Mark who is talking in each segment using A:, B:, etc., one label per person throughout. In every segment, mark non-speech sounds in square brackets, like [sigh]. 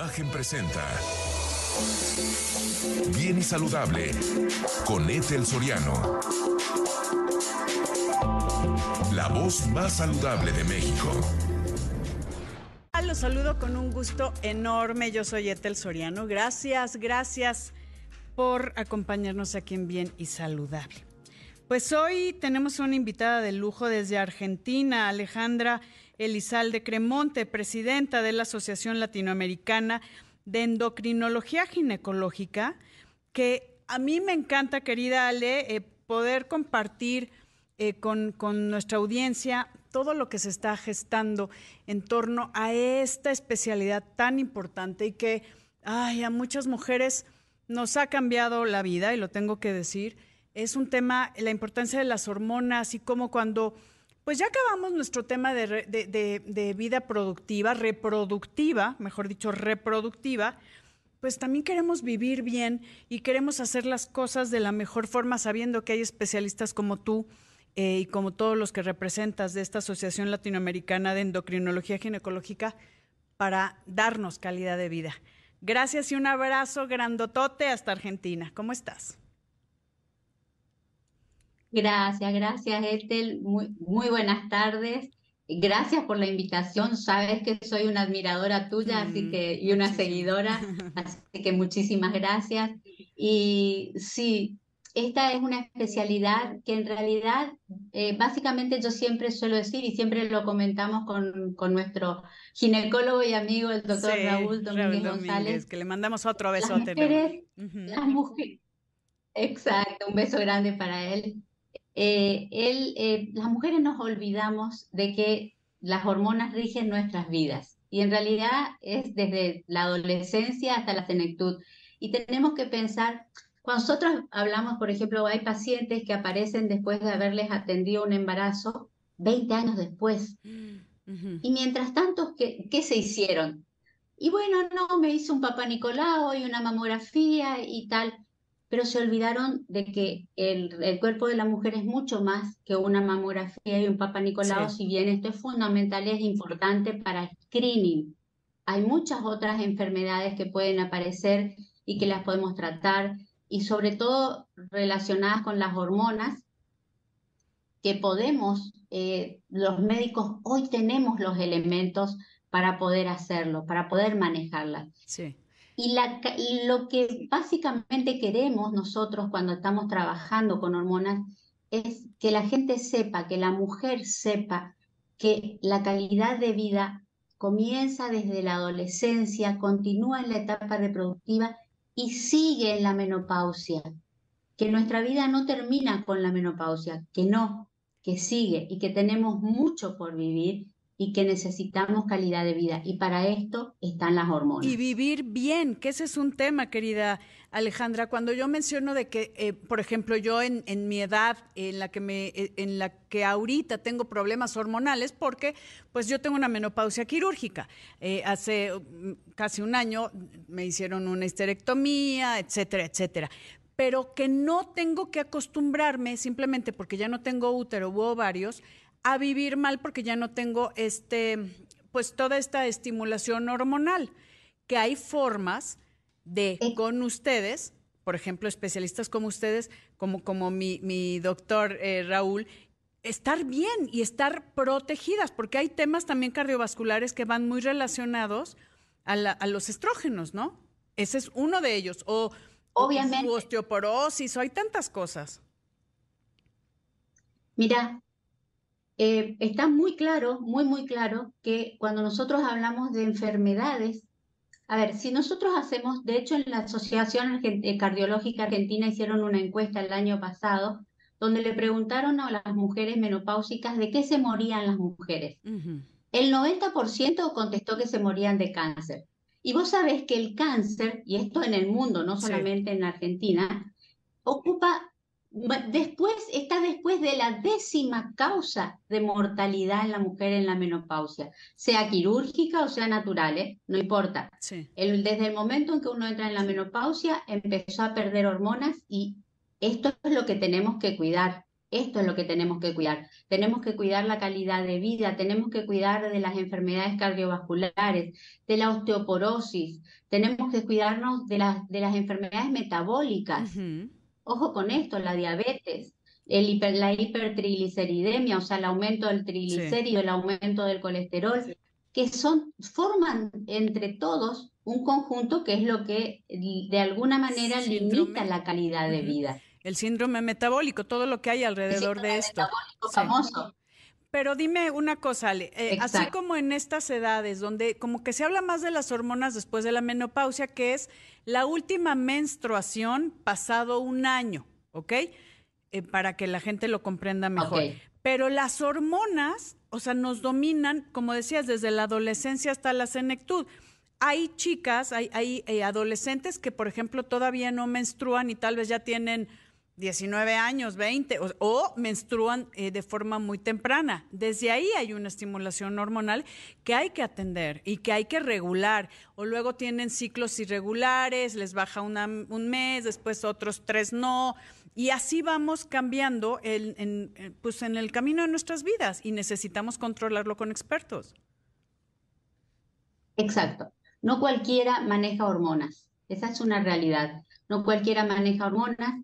A: Imagen presenta Bien y Saludable con Ethel Soriano. La voz más saludable de México.
B: Los saludo con un gusto enorme. Yo soy Ethel Soriano. Gracias, gracias por acompañarnos aquí en Bien y Saludable. Pues hoy tenemos una invitada de lujo desde Argentina, Alejandra Elizalde Cremonte, presidenta de la Asociación Latinoamericana de Endocrinología Ginecológica, que a mí me encanta, querida Ale, eh, poder compartir eh, con, con nuestra audiencia todo lo que se está gestando en torno a esta especialidad tan importante y que ay, a muchas mujeres nos ha cambiado la vida, y lo tengo que decir. Es un tema, la importancia de las hormonas y cómo cuando pues ya acabamos nuestro tema de, vida productiva, reproductiva, mejor dicho, reproductiva, pues también queremos vivir bien y queremos hacer las cosas de la mejor forma sabiendo que hay especialistas como tú eh, y como todos los que representas de esta Asociación Latinoamericana de Endocrinología Ginecológica para darnos calidad de vida. Gracias y un abrazo grandotote hasta Argentina. ¿Cómo estás?
C: Gracias, gracias, Ethel. Muy, muy buenas tardes. Gracias por la invitación. Sabes que soy una admiradora tuya, así mm, que y una seguidora, [laughs] así que muchísimas gracias. Y sí, esta es una especialidad que en realidad, eh, básicamente yo siempre suelo decir y siempre lo comentamos con, con nuestro ginecólogo y amigo, el doctor Raúl Domínguez González.
B: Que le mandamos otro besote.
C: las mujeres, exacto, un beso grande para él. Eh, él, eh, las mujeres nos olvidamos de que las hormonas rigen nuestras vidas y en realidad es desde la adolescencia hasta la senectud. Y tenemos que pensar, cuando nosotros hablamos, por ejemplo, hay pacientes que aparecen después de haberles atendido un embarazo 20 años después. Y mientras tanto, ¿qué, ¿qué se hicieron? Y bueno, no, me hizo un papá Nicolau y una mamografía y tal pero se olvidaron de que el, cuerpo de la mujer es mucho más que una mamografía y un papá Nicolau, si bien esto es fundamental, es importante para screening. Hay muchas otras enfermedades que pueden aparecer y que las podemos tratar, y sobre todo relacionadas con las hormonas, que podemos, eh, los médicos hoy tenemos los elementos para poder hacerlo, para poder manejarlas. Sí. Y lo que básicamente queremos nosotros cuando estamos trabajando con hormonas es que la gente sepa, que la mujer sepa que la calidad de vida comienza desde la adolescencia, continúa en la etapa reproductiva y sigue en la menopausia. Que nuestra vida no termina con la menopausia, que no, que sigue y que tenemos mucho por vivir y que necesitamos calidad de vida. Y para esto están las hormonas.
B: Y vivir bien, que ese es un tema, querida Alejandra. Cuando yo menciono de que, eh, por ejemplo, yo en, en, mi edad, en la que me, eh, en la que ahorita tengo problemas hormonales, porque pues yo tengo una menopausia quirúrgica. Eh, hace mm, casi un año me hicieron una histerectomía, etcétera, etcétera pero que no tengo que acostumbrarme simplemente porque ya no tengo útero u ovarios a vivir mal porque ya no tengo este, pues toda esta estimulación hormonal, que hay formas de con ustedes, por ejemplo, especialistas como ustedes, como, como mi, mi doctor eh, Raúl, estar bien y estar protegidas, porque hay temas también cardiovasculares que van muy relacionados a, a los estrógenos, ¿no? Ese es uno de ellos. O,
C: Obviamente.
B: osteoporosis, o hay tantas cosas.
C: Mira, eh, está muy claro, muy, muy claro que cuando nosotros hablamos de enfermedades, a ver, si nosotros hacemos, de hecho en la Asociación eh, Cardiológica Argentina hicieron una encuesta el año pasado donde le preguntaron a las mujeres menopáusicas de qué se morían las mujeres. El 90% contestó que se morían de cáncer. Y vos sabés que el cáncer, y esto en el mundo, no solamente en Argentina, ocupa después, está después de la décima causa de mortalidad en la mujer en la menopausia, sea quirúrgica o sea natural, ¿eh? no importa. desde el momento en que uno entra en la menopausia, empezó a perder hormonas y esto es lo que tenemos que cuidar. Esto es lo que tenemos que cuidar. Tenemos que cuidar la calidad de vida, tenemos que cuidar de las enfermedades cardiovasculares, de la osteoporosis, tenemos que cuidarnos de, las de las enfermedades metabólicas. Ojo con esto, la diabetes, el la hipertrigliceridemia, o sea, el aumento del triglicérido, el aumento del colesterol, que son, forman entre todos un conjunto que es lo que de alguna manera limita la calidad de vida.
B: El síndrome metabólico, todo lo que hay alrededor de esto.
C: famoso.
B: Pero dime una cosa, Ale, eh, así como en estas edades donde como que se habla más de las hormonas después de la menopausia, que es la última menstruación pasado un año, ¿ok? Eh, para que la gente lo comprenda mejor. Pero las hormonas, o sea, nos dominan, como decías, desde la adolescencia hasta la senectud hay chicas, hay, hay eh, adolescentes que, por ejemplo, todavía no menstruan y tal vez ya tienen 19 años, 20, o, menstruan eh, de forma muy temprana. Desde ahí hay una estimulación hormonal que hay que atender y que hay que regular. O luego tienen ciclos irregulares, les baja un mes, después otros tres no. Y así vamos cambiando en, pues en el camino de nuestras vidas y necesitamos controlarlo con expertos.
C: Exacto. No cualquiera maneja hormonas. Esa es una realidad. No cualquiera maneja hormonas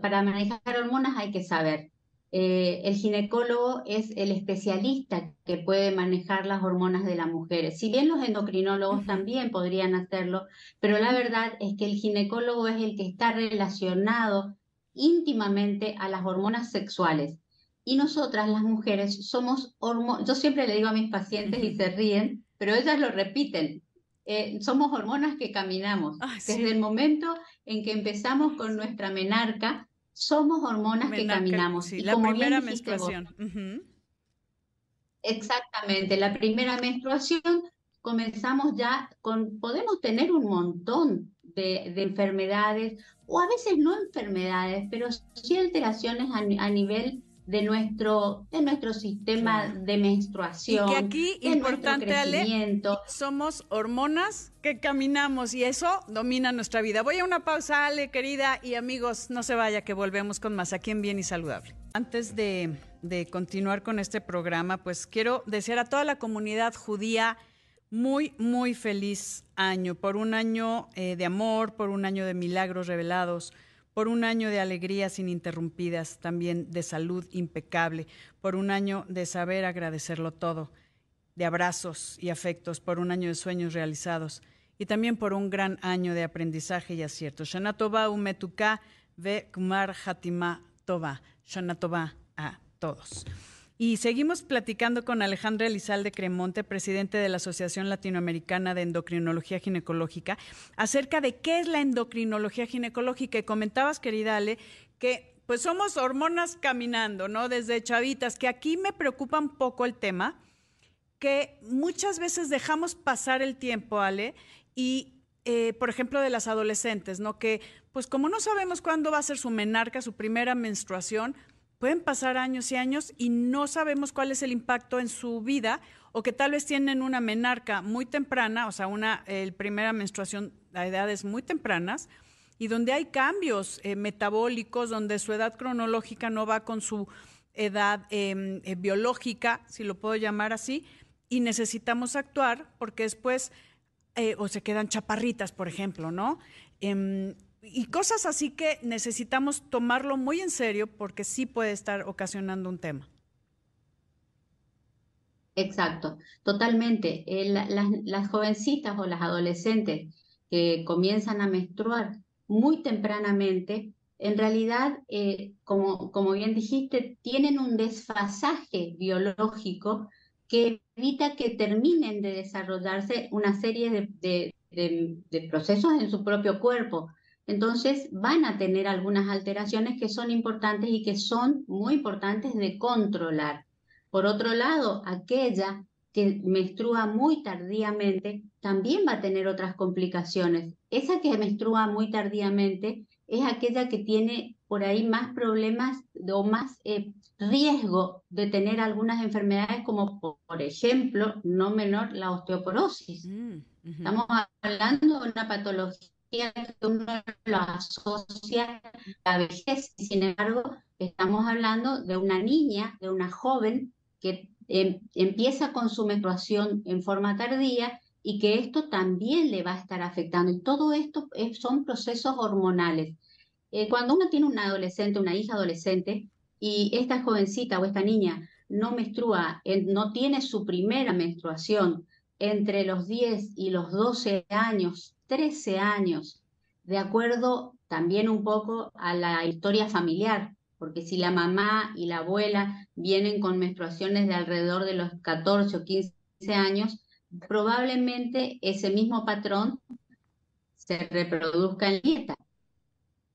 C: para manejar hormonas hay que saber. Eh, el ginecólogo es el especialista que puede manejar las hormonas de las mujeres. Si bien los endocrinólogos también podrían hacerlo, pero la verdad es que el ginecólogo es el que está relacionado íntimamente a las hormonas sexuales. Y nosotras, las mujeres, somos hormonas. Yo siempre le digo a mis pacientes y se ríen, pero ellas lo repiten. Eh, somos hormonas que caminamos. Desde el momento en que empezamos con nuestra menarca, somos hormonas que caminamos.
B: y la primera menstruación.
C: Exactamente, la primera menstruación comenzamos ya con, podemos tener un montón de, enfermedades, o a veces no enfermedades, pero sí alteraciones a nivel de nuestro, de nuestro sistema de menstruación.
B: Y que aquí, importante, Ale, somos hormonas que caminamos y eso domina nuestra vida. Voy a una pausa, Ale, querida, y amigos, no se vaya, que volvemos con más aquí en Bien y Saludable. Antes de, continuar con este programa, pues quiero desear a toda la comunidad judía muy, muy feliz año, por un año eh, de amor, por un año de milagros revelados por un año de alegrías ininterrumpidas, también de salud impecable, por un año de saber agradecerlo todo, de abrazos y afectos, por un año de sueños realizados y también por un gran año de aprendizaje y acierto. Shana Tova umetuka ve kumar hatima tova. Shana Tova a todos. Y seguimos platicando con Alejandra Elizalde Cremonte, presidente de la Asociación Latinoamericana de Endocrinología Ginecológica, acerca de qué es la endocrinología ginecológica. Y comentabas, querida Ale, que pues somos hormonas caminando, ¿no? Desde chavitas, que aquí me preocupa un poco el tema, que muchas veces dejamos pasar el tiempo, Ale, y eh, por ejemplo, de las adolescentes, ¿no? Que, pues como no sabemos cuándo va a ser su menarca, su primera menstruación, pueden pasar años y años y no sabemos cuál es el impacto en su vida o que tal vez tienen una menarca muy temprana, o sea, una primera menstruación a edades muy tempranas y donde hay cambios eh, metabólicos, donde su edad cronológica no va con su edad em, eh, biológica, si lo puedo llamar así, y necesitamos actuar porque después eh, o se quedan chaparritas, por ejemplo, ¿no? Y cosas así que necesitamos tomarlo muy en serio porque sí puede estar ocasionando un tema.
C: Exacto, totalmente. las, jovencitas o las adolescentes que comienzan a menstruar muy tempranamente, en realidad, eh, como, como bien dijiste, tienen un desfasaje biológico que evita que terminen de desarrollarse una serie de procesos en su propio cuerpo entonces van a tener algunas alteraciones que son importantes y que son muy importantes de controlar. Por otro lado, aquella que menstrua muy tardíamente también va a tener otras complicaciones. Esa que menstrua muy tardíamente es aquella que tiene por ahí más problemas o más eh, riesgo de tener algunas enfermedades como por, ejemplo, no menor, la osteoporosis. Mm, Estamos hablando de una patología uno lo asocia a la vejez. Sin embargo, estamos hablando de una niña, de una joven que em, empieza con su menstruación en forma tardía y que esto también le va a estar afectando. Y todo esto son procesos hormonales. Eh, cuando uno tiene una adolescente, una hija adolescente, y esta jovencita o esta niña no menstrua, no tiene su primera menstruación entre los 10 y los 12 años, 13 años, de acuerdo también un poco a la historia familiar, porque si la mamá y la abuela vienen con menstruaciones de alrededor de los 14 o 15 años, probablemente ese mismo patrón se reproduzca en dieta.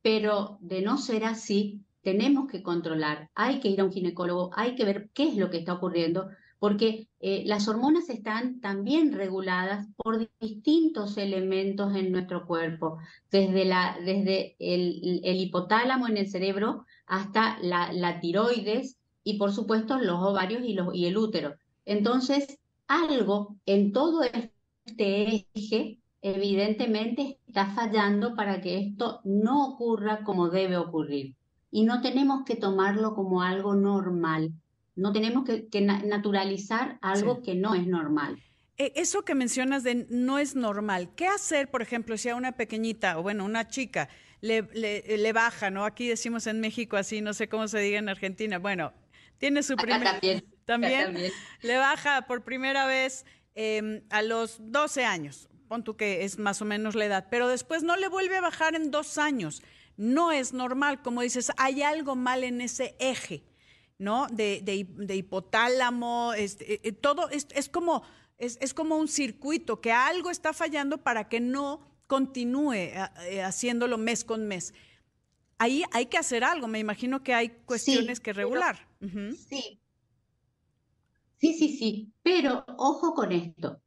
C: Pero de no ser así, tenemos que controlar, hay que ir a un ginecólogo, hay que ver qué es lo que está ocurriendo, porque eh, las hormonas están también reguladas por distintos elementos en nuestro cuerpo, desde, el, hipotálamo en el cerebro hasta la, tiroides y por supuesto los ovarios y, y el útero. Entonces, algo en todo este eje evidentemente está fallando para que esto no ocurra como debe ocurrir. Y no tenemos que tomarlo como algo normal, no tenemos que, naturalizar algo que no es normal.
B: E, eso que mencionas de no es normal, ¿qué hacer, por ejemplo, si a una pequeñita o bueno, una chica le, le, baja, ¿no? Aquí decimos en México así, no sé cómo se diga en Argentina, bueno, tiene su primer... [laughs] También, le baja por primera vez em, a los 12 años, pon tú que es más o menos la edad, pero después no le vuelve a bajar en dos años. No es normal, como dices, hay algo mal en ese eje, ¿no? De, de, hipotálamo, este, eh, eh, todo es, es como, es, es, como un circuito, que algo está fallando para que no continúe eh, haciéndolo mes con mes. Ahí hay que hacer algo, me imagino que hay cuestiones que regular.
C: Sí, Sí, sí, sí, pero ojo con esto.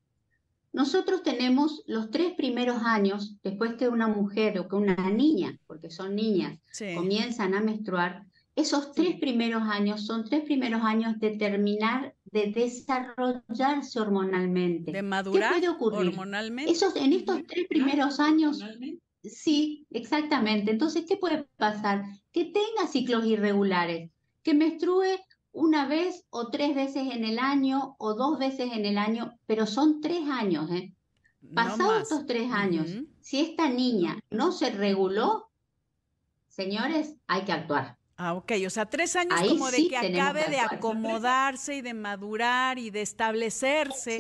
C: Nosotros tenemos los tres primeros años, después que una mujer o que una niña, porque son niñas, comienzan a menstruar, esos tres primeros años son tres primeros años de terminar de desarrollarse hormonalmente.
B: De madurar
C: ¿Qué puede ocurrir?
B: hormonalmente.
C: Esos, en estos tres primeros años, sí, exactamente. Entonces, ¿qué puede pasar? Que tenga ciclos irregulares, que menstrue una vez o tres veces en el año o dos veces en el año, pero son tres años. ¿eh? Pasados estos tres años, si esta niña no se reguló, señores, hay que actuar.
B: Ah, ok, o sea, tres años como de que acabe de acomodarse y de madurar y de establecerse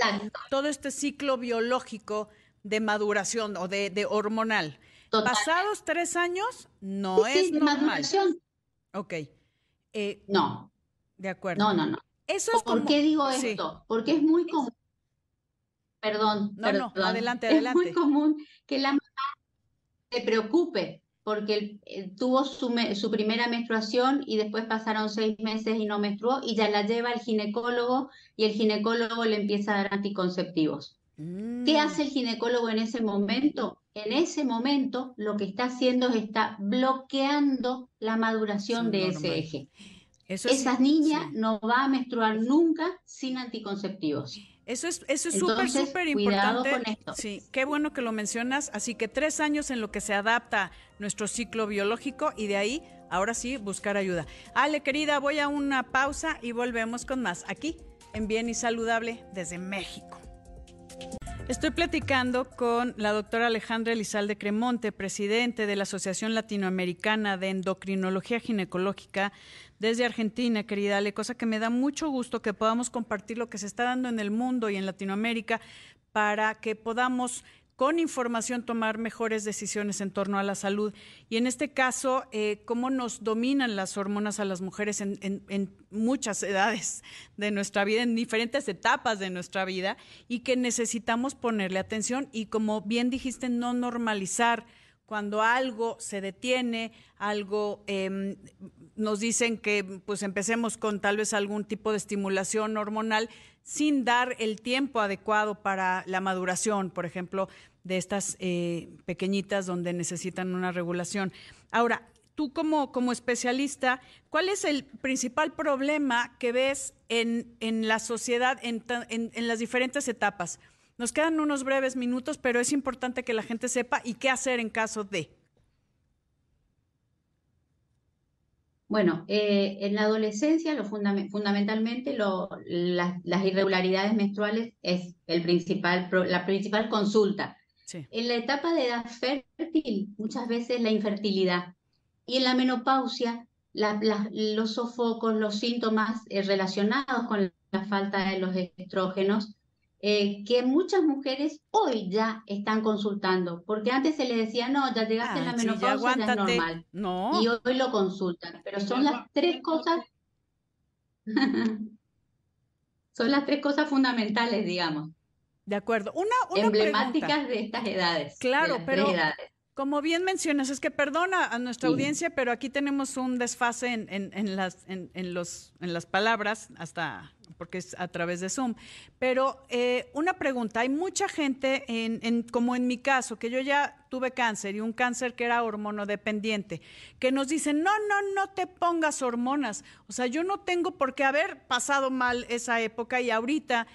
B: todo este ciclo biológico de maduración o de, hormonal. Pasados tres años, no es normal. Maduración. Ok.
C: Eh, no,
B: de acuerdo.
C: No, no, no.
B: Eso es
C: ¿Por qué digo esto? Porque es muy común. Perdón,
B: no, no, adelante, adelante.
C: Es muy común que la mamá se preocupe porque tuvo su, su, primera menstruación y después pasaron seis meses y no menstruó y ya la lleva al ginecólogo y el ginecólogo le empieza a dar anticonceptivos. ¿Qué mm. hace el ginecólogo en ese momento? En ese momento lo que está haciendo es está bloqueando la maduración de ese eje. Esa niña no va a menstruar nunca sin anticonceptivos.
B: Eso es eso es súper, súper importante. Con esto. Sí, qué bueno que lo mencionas. Así que tres años en lo que se adapta nuestro ciclo biológico y de ahí, ahora sí, buscar ayuda. Ale, querida, voy a una pausa y volvemos con más aquí en Bien y Saludable desde México. Estoy platicando con la doctora Alejandra Elizalde Cremonte, presidente de la Asociación Latinoamericana de Endocrinología Ginecológica desde Argentina, querida Ale, cosa que me da mucho gusto que podamos compartir lo que se está dando en el mundo y en Latinoamérica para que podamos con información tomar mejores decisiones en torno a la salud. Y en este caso, eh, cómo nos dominan las hormonas a las mujeres en, muchas edades de nuestra vida, en diferentes etapas de nuestra vida, y que necesitamos ponerle atención y, como bien dijiste, no normalizar cuando algo se detiene, algo em, nos dicen que pues empecemos con tal vez algún tipo de estimulación hormonal sin dar el tiempo adecuado para la maduración, por ejemplo, de estas eh, pequeñitas donde necesitan una regulación. Ahora, tú como, como especialista, ¿cuál es el principal problema que ves en, en la sociedad en, en, en las diferentes etapas? Nos quedan unos breves minutos, pero es importante que la gente sepa y qué hacer en caso de.
C: Bueno, eh, en la adolescencia lo fundamentalmente las irregularidades menstruales es el principal, la principal consulta. En la etapa de edad fértil, muchas veces la infertilidad. Y en la menopausia, los sofocos, los síntomas eh, relacionados con la falta de los estrógenos, eh, que muchas mujeres hoy ya están consultando, porque antes se le decía, no, ya llegaste a la menopausia, ya, es normal. No. Y hoy lo consultan, pero son las tres cosas, [laughs] son las tres cosas fundamentales, digamos.
B: De acuerdo. Una,
C: emblemáticas de estas edades.
B: Claro, pero como bien mencionas, es que perdona a nuestra audiencia, pero aquí tenemos un desfase en, en, las, en, los, en las palabras, hasta porque es a través de Zoom. Pero eh, una pregunta, hay mucha gente, en, como en mi caso, que yo ya tuve cáncer y un cáncer que era hormonodependiente, que nos dicen, no, no, no te pongas hormonas. O sea, yo no tengo por qué haber pasado mal esa época y ahorita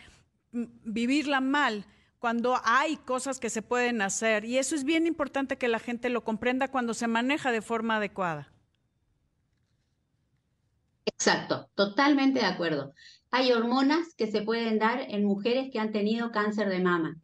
B: mm, vivirla mal cuando hay cosas que se pueden hacer. Y eso es bien importante que la gente lo comprenda cuando se maneja de forma adecuada.
C: Exacto, totalmente de acuerdo. Hay hormonas que se pueden dar en mujeres que han tenido cáncer de mama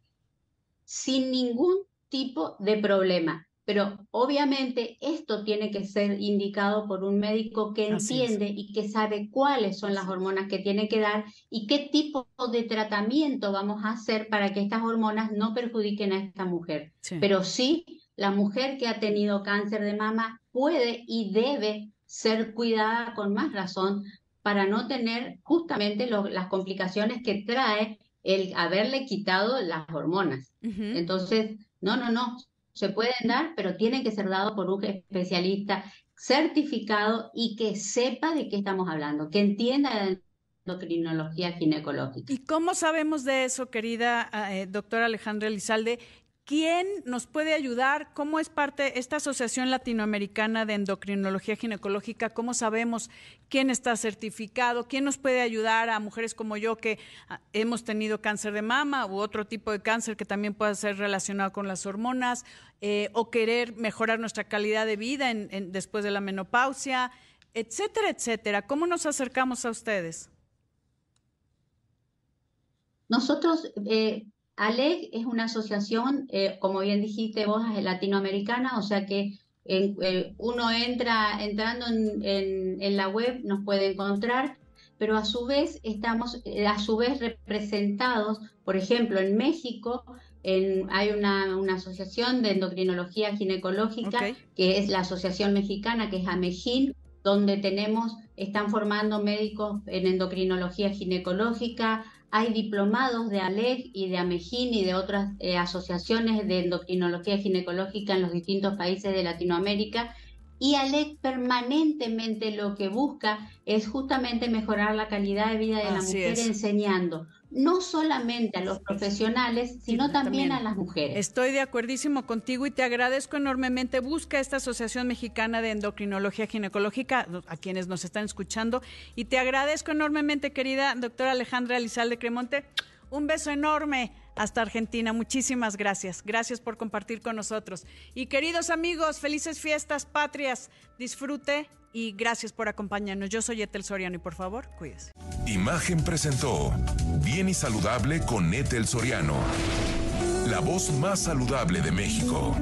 C: sin ningún tipo de problema. Pero obviamente esto tiene que ser indicado por un médico que entiende y que sabe cuáles son las hormonas que tiene que dar y qué tipo de tratamiento vamos a hacer para que estas hormonas no perjudiquen a esta mujer. Pero sí, la mujer que ha tenido cáncer de mama puede y debe ser cuidada con más razón para no tener justamente las complicaciones que trae el haberle quitado las hormonas. Entonces, no, no, no, se pueden dar, pero tienen que ser dados por un especialista certificado y que sepa de qué estamos hablando, que entienda de endocrinología ginecológica.
B: ¿Y cómo sabemos de eso, querida eh, doctora Alejandra Elizalde? ¿Quién nos puede ayudar? ¿Cómo es parte esta Asociación Latinoamericana de Endocrinología Ginecológica? ¿Cómo sabemos quién está certificado? ¿Quién nos puede ayudar a mujeres como yo que ah, hemos tenido cáncer de mama u otro tipo de cáncer que también pueda ser relacionado con las hormonas eh, o querer mejorar nuestra calidad de vida después de la menopausia, etcétera, etcétera? ¿Cómo nos acercamos a ustedes?
C: Nosotros eh, ALEG es una asociación, eh, como bien dijiste vos, latinoamericana, o sea que eh, uno entra entrando en, la web, nos puede encontrar, pero a su vez estamos eh, a su vez representados, por ejemplo, en México hay una, asociación de endocrinología ginecológica, que es la Asociación Mexicana, que es AMEGIN, donde tenemos, están formando médicos en endocrinología ginecológica, hay diplomados de ALEG y de AMEGIN y de otras eh, asociaciones de endocrinología ginecológica en los distintos países de Latinoamérica. Y ALEG permanentemente lo que busca es justamente mejorar la calidad de vida de la mujer enseñando no solamente a los profesionales, sino también, a las mujeres.
B: Estoy de acuerdísimo contigo y te agradezco enormemente. Busca esta Asociación Mexicana de Endocrinología Ginecológica, a quienes nos están escuchando, y te agradezco enormemente, querida doctora Alejandra Elizalde Cremonte. Un beso enorme hasta Argentina. Muchísimas gracias. Gracias por compartir con nosotros. Y queridos amigos, felices fiestas patrias. Disfrute y gracias por acompañarnos. Yo soy Etel Soriano y por favor, cuídese.
A: Imagen presentó Bien y Saludable con Etel Soriano, la voz más saludable de México.